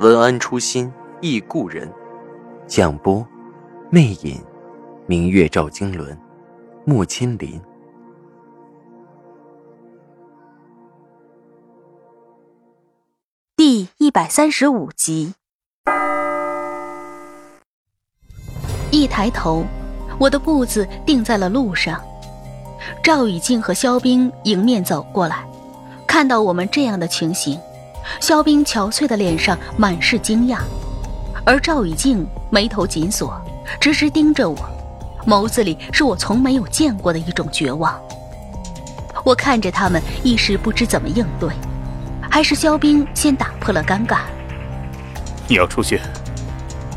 文安初心忆故人，蒋波，魅影，明月照经纶，木千林。第一百三十五集。一抬头，我的步子定在了路上。赵雨静和肖冰迎面走过来，看到我们这样的情形。肖冰憔悴的脸上满是惊讶，而赵雨静眉头紧锁，直直盯着我，眸子里是我从没有见过的一种绝望。我看着他们，一时不知怎么应对，还是肖冰先打破了尴尬。你要出去？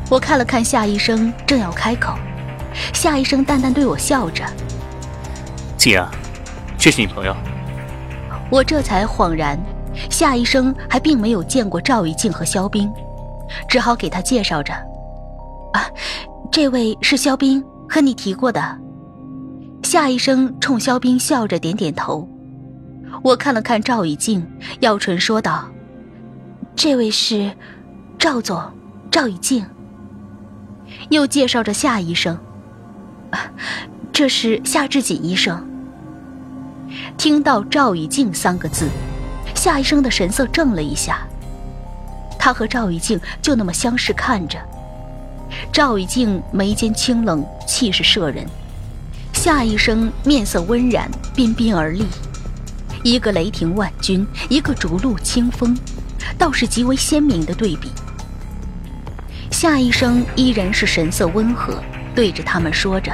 我看了看夏医生，正要开口，夏医生淡淡对我笑着：“静啊，这是你朋友。”我这才恍然。夏医生还并没有见过赵玉静和肖冰，只好给他介绍着：“啊，这位是肖冰，和你提过的。”夏医生冲肖冰笑着点点头。我看了看赵玉静，咬唇说道：“这位是赵总，赵玉静。”又介绍着夏医生：“啊，这是夏志锦医生。”听到赵玉静三个字。夏医生的神色怔了一下，他和赵玉静就那么相视看着。赵玉静眉间清冷，气势慑人；夏医生面色温然，彬彬而立。一个雷霆万钧，一个逐鹿清风，倒是极为鲜明的对比。夏医生依然是神色温和，对着他们说着：“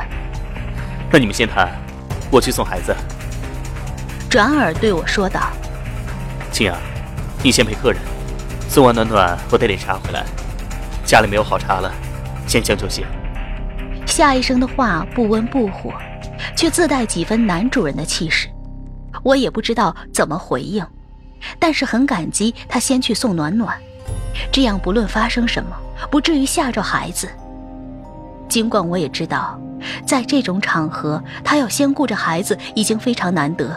那你们先谈，我去送孩子。”转而对我说道。静儿，你先陪客人，送完暖暖，我带点茶回来。家里没有好茶了，先将就些。夏医生的话不温不火，却自带几分男主人的气势。我也不知道怎么回应，但是很感激他先去送暖暖，这样不论发生什么，不至于吓着孩子。尽管我也知道，在这种场合，他要先顾着孩子已经非常难得。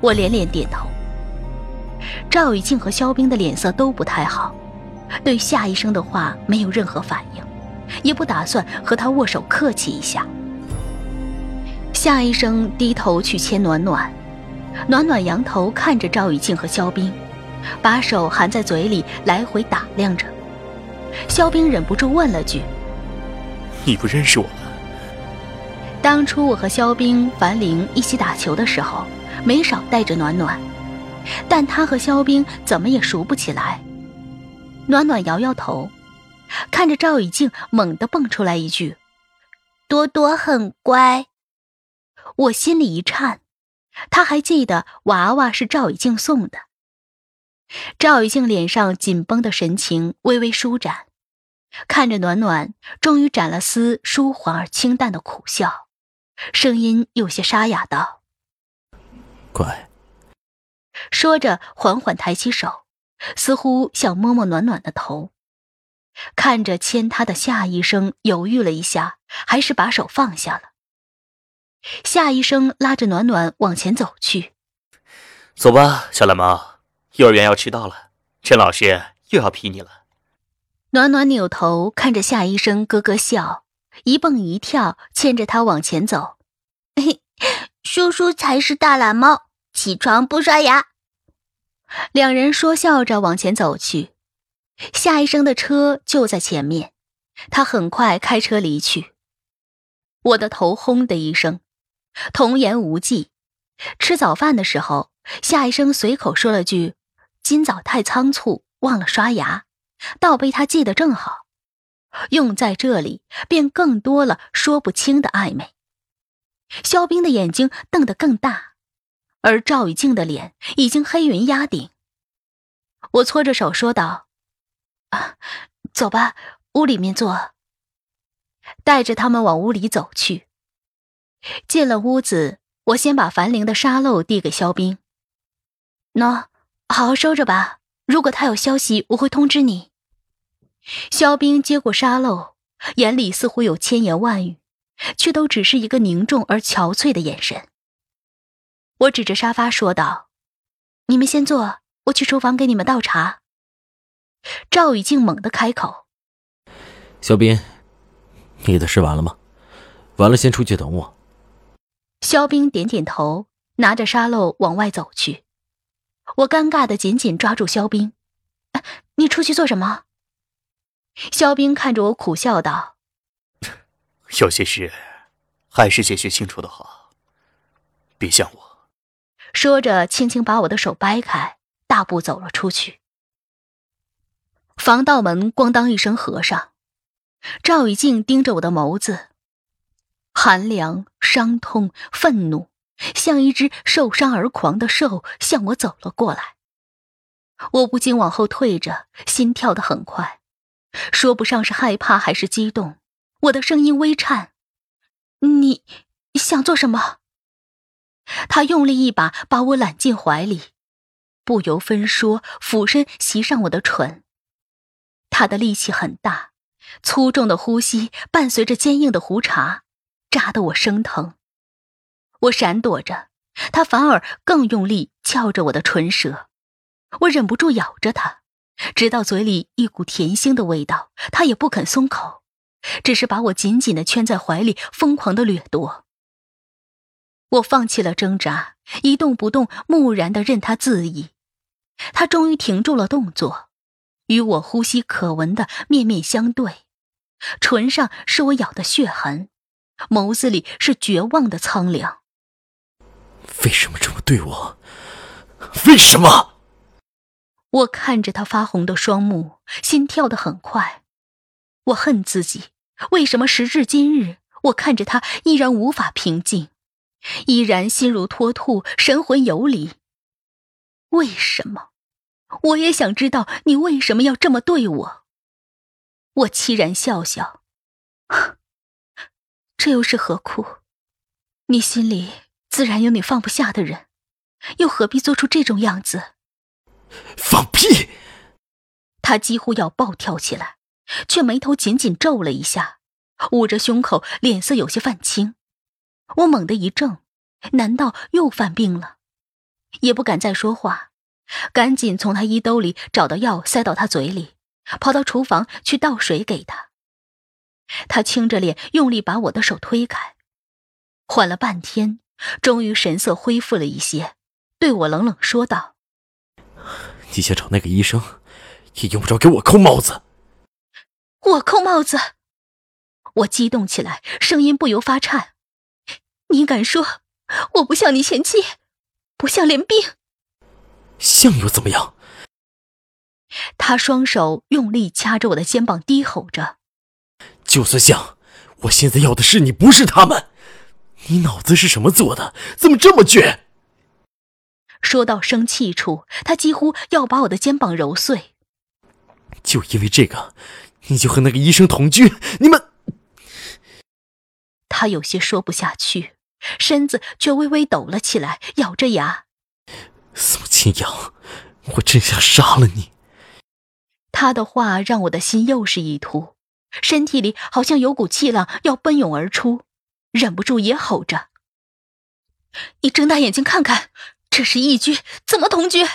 我连连点头。赵雨静和肖冰的脸色都不太好，对夏医生的话没有任何反应，也不打算和他握手客气一下。夏医生低头去牵暖暖，暖暖仰头看着赵雨静和肖冰，把手含在嘴里来回打量着。肖冰忍不住问了句：“你不认识我吗？”当初我和肖冰、樊玲一起打球的时候，没少带着暖暖。但他和肖冰怎么也熟不起来。暖暖摇摇头，看着赵雨静，猛地蹦出来一句：“多多很乖。”我心里一颤，他还记得娃娃是赵雨静送的。赵雨静脸上紧绷的神情微微舒展，看着暖暖，终于展了丝舒缓而清淡的苦笑，声音有些沙哑道：“乖。”说着，缓缓抬起手，似乎想摸摸暖暖的头。看着牵他的夏医生，犹豫了一下，还是把手放下了。夏医生拉着暖暖往前走去：“走吧，小懒猫，幼儿园要迟到了，陈老师又要批你了。”暖暖扭头看着夏医生，咯咯笑，一蹦一跳，牵着他往前走。嘿叔叔才是大懒猫。起床不刷牙，两人说笑着往前走去。夏医生的车就在前面，他很快开车离去。我的头轰的一声，童言无忌。吃早饭的时候，夏医生随口说了句：“今早太仓促，忘了刷牙。”倒被他记得正好，用在这里便更多了说不清的暧昧。肖冰的眼睛瞪得更大。而赵雨静的脸已经黑云压顶。我搓着手说道：“啊，走吧，屋里面坐。带着他们往屋里走去。进了屋子，我先把樊玲的沙漏递给肖冰。喏，好好收着吧。如果他有消息，我会通知你。肖冰接过沙漏，眼里似乎有千言万语，却都只是一个凝重而憔悴的眼神。我指着沙发说道：“你们先坐，我去厨房给你们倒茶。”赵雨静猛地开口：“肖斌，你的事完了吗？完了，先出去等我。”肖斌点点头，拿着沙漏往外走去。我尴尬的紧紧抓住肖斌：“你出去做什么？”肖斌看着我苦笑道：“有些事，还是解决清楚的好。别像我。”说着，轻轻把我的手掰开，大步走了出去。防盗门咣当一声合上，赵雨静盯着我的眸子。寒凉、伤痛、愤怒，像一只受伤而狂的兽向我走了过来。我不禁往后退着，心跳得很快，说不上是害怕还是激动。我的声音微颤：“你想做什么？”他用力一把把我揽进怀里，不由分说，俯身袭上我的唇。他的力气很大，粗重的呼吸伴随着坚硬的胡茬。扎得我生疼，我闪躲着，他反而更用力撬着我的唇舌，我忍不住咬着他，直到嘴里一股甜腥的味道，他也不肯松口，只是把我紧紧的圈在怀里，疯狂的掠夺。我放弃了挣扎，一动不动，木然的任他恣意。他终于停住了动作，与我呼吸可闻的面面相对，唇上是我咬的血痕。眸子里是绝望的苍凉。为什么这么对我？为什么？我看着他发红的双目，心跳得很快。我恨自己，为什么时至今日，我看着他依然无法平静，依然心如脱兔，神魂游离？为什么？我也想知道你为什么要这么对我。我凄然笑笑。这又是何苦？你心里自然有你放不下的人，又何必做出这种样子？放屁！他几乎要暴跳起来，却眉头紧紧皱了一下，捂着胸口，脸色有些泛青。我猛地一怔，难道又犯病了？也不敢再说话，赶紧从他衣兜里找到药，塞到他嘴里，跑到厨房去倒水给他。他青着脸，用力把我的手推开，缓了半天，终于神色恢复了一些，对我冷冷说道：“你想找那个医生，也用不着给我扣帽子。”我扣帽子！我激动起来，声音不由发颤：“你敢说我不像你前妻，不像连病？像又怎么样？”他双手用力掐着我的肩膀，低吼着。就算像，我现在要的是你，不是他们。你脑子是什么做的？怎么这么倔？说到生气处，他几乎要把我的肩膀揉碎。就因为这个，你就和那个医生同居？你们……他有些说不下去，身子却微微抖了起来，咬着牙。宋清扬，我真想杀了你。他的话让我的心又是一突。身体里好像有股气浪要奔涌而出，忍不住也吼着：“你睁大眼睛看看，这是异居，怎么同居？”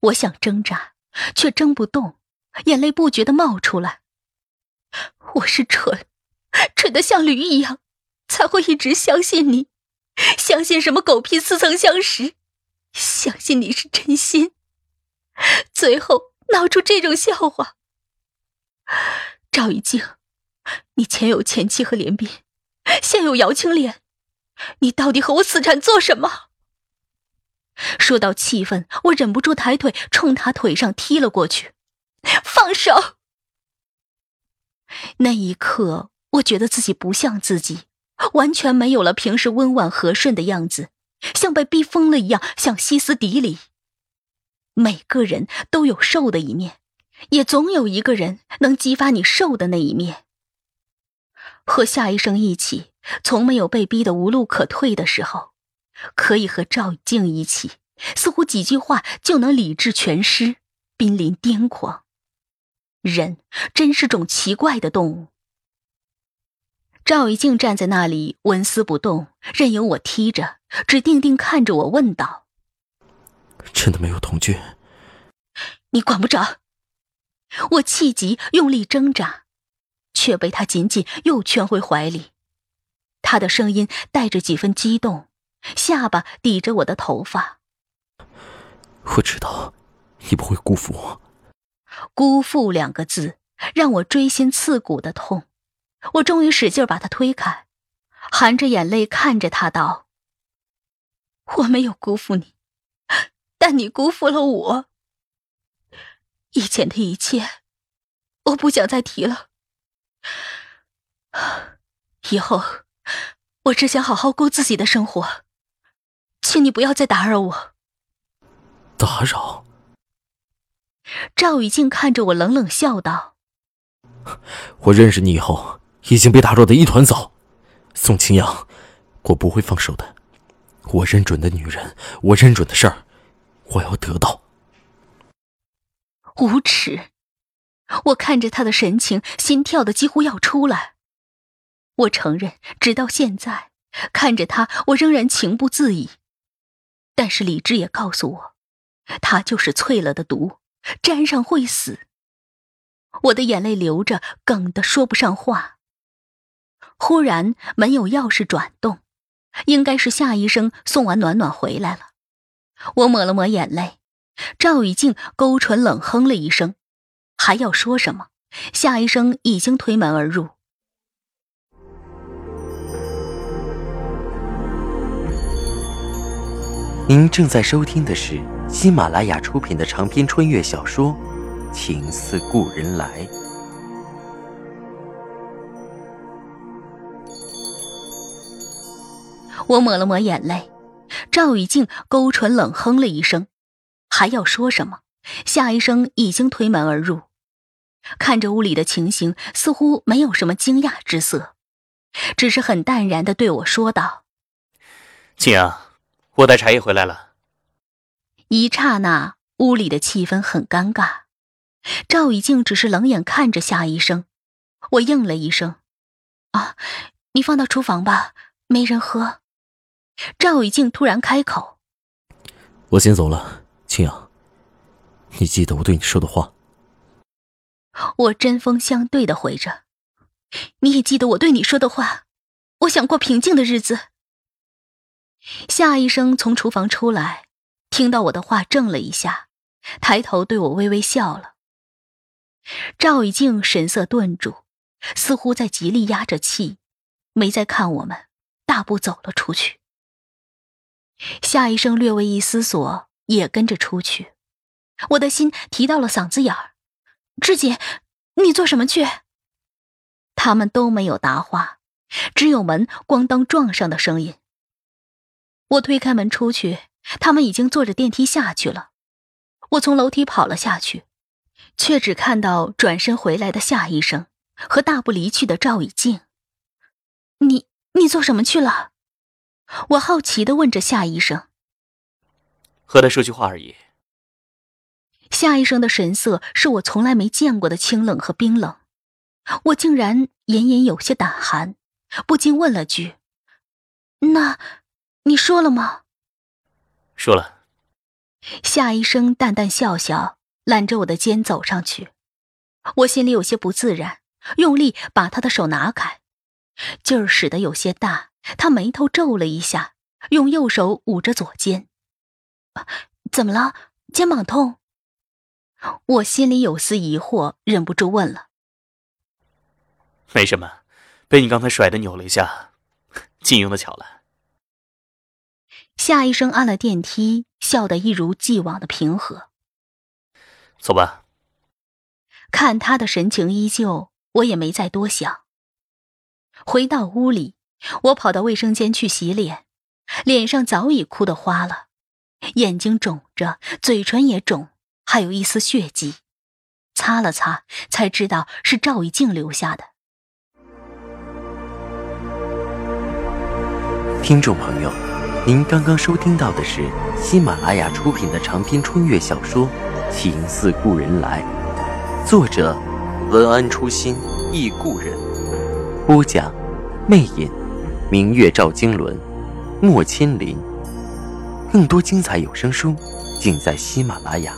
我想挣扎，却挣不动，眼泪不觉的冒出来。我是蠢，蠢的像驴一样，才会一直相信你，相信什么狗屁似曾相识，相信你是真心，最后闹出这种笑话。赵一静，你前有前妻和连斌，现有姚青莲，你到底和我死缠做什么？说到气愤，我忍不住抬腿冲他腿上踢了过去，放手！那一刻，我觉得自己不像自己，完全没有了平时温婉和顺的样子，像被逼疯了一样，想歇斯底里。每个人都有瘦的一面。也总有一个人能激发你瘦的那一面。和夏医生一起，从没有被逼得无路可退的时候；可以和赵静一起，似乎几句话就能理智全失，濒临癫狂。人真是种奇怪的动物。赵一静站在那里纹丝不动，任由我踢着，只定定看着我，问道：“真的没有同居？”你管不着。我气急，用力挣扎，却被他紧紧又圈回怀里。他的声音带着几分激动，下巴抵着我的头发。我知道，你不会辜负我。辜负两个字，让我锥心刺骨的痛。我终于使劲把他推开，含着眼泪看着他道：“我没有辜负你，但你辜负了我。以前的一切，我不想再提了。以后，我只想好好过自己的生活，请你不要再打扰我。”打扰。赵雨静看着我，冷冷笑道：“我认识你以后。”已经被打落的一团糟，宋清扬，我不会放手的。我认准的女人，我认准的事儿，我要得到。无耻！我看着他的神情，心跳的几乎要出来。我承认，直到现在，看着他，我仍然情不自已。但是理智也告诉我，他就是淬了的毒，沾上会死。我的眼泪流着，哽得说不上话。忽然，门有钥匙转动，应该是夏医生送完暖暖回来了。我抹了抹眼泪，赵雨静勾唇冷哼了一声，还要说什么，夏医生已经推门而入。您正在收听的是喜马拉雅出品的长篇穿越小说《情似故人来》。我抹了抹眼泪，赵雨静勾唇冷哼了一声，还要说什么，夏医生已经推门而入，看着屋里的情形，似乎没有什么惊讶之色，只是很淡然的对我说道：“静阳，我带茶叶回来了。”一刹那，屋里的气氛很尴尬，赵雨静只是冷眼看着夏医生，我应了一声：“啊，你放到厨房吧，没人喝。”赵雨静突然开口：“我先走了，青阳，你记得我对你说的话。”我针锋相对的回着：“你也记得我对你说的话。我想过平静的日子。”夏医生从厨房出来，听到我的话，怔了一下，抬头对我微微笑了。赵雨静神色顿住，似乎在极力压着气，没再看我们，大步走了出去。夏医生略微一思索，也跟着出去。我的心提到了嗓子眼儿：“志姐，你做什么去？”他们都没有答话，只有门咣当撞上的声音。我推开门出去，他们已经坐着电梯下去了。我从楼梯跑了下去，却只看到转身回来的夏医生和大步离去的赵以静。你你做什么去了？我好奇的问着夏医生：“和他说句话而已。”夏医生的神色是我从来没见过的清冷和冰冷，我竟然隐隐有些胆寒，不禁问了句：“那，你说了吗？”“说了。”夏医生淡淡笑笑，揽着我的肩走上去，我心里有些不自然，用力把他的手拿开，劲儿使得有些大。他眉头皱了一下，用右手捂着左肩。怎么了？肩膀痛？我心里有丝疑惑，忍不住问了。没什么，被你刚才甩的扭了一下，金用的巧了。夏医生按了电梯，笑得一如既往的平和。走吧。看他的神情依旧，我也没再多想。回到屋里。我跑到卫生间去洗脸，脸上早已哭得花了，眼睛肿着，嘴唇也肿，还有一丝血迹。擦了擦，才知道是赵以静留下的。听众朋友，您刚刚收听到的是喜马拉雅出品的长篇穿越小说《情似故人来》，作者文安初心忆故人，播讲魅影，明月照经纶，莫千林。更多精彩有声书，尽在喜马拉雅。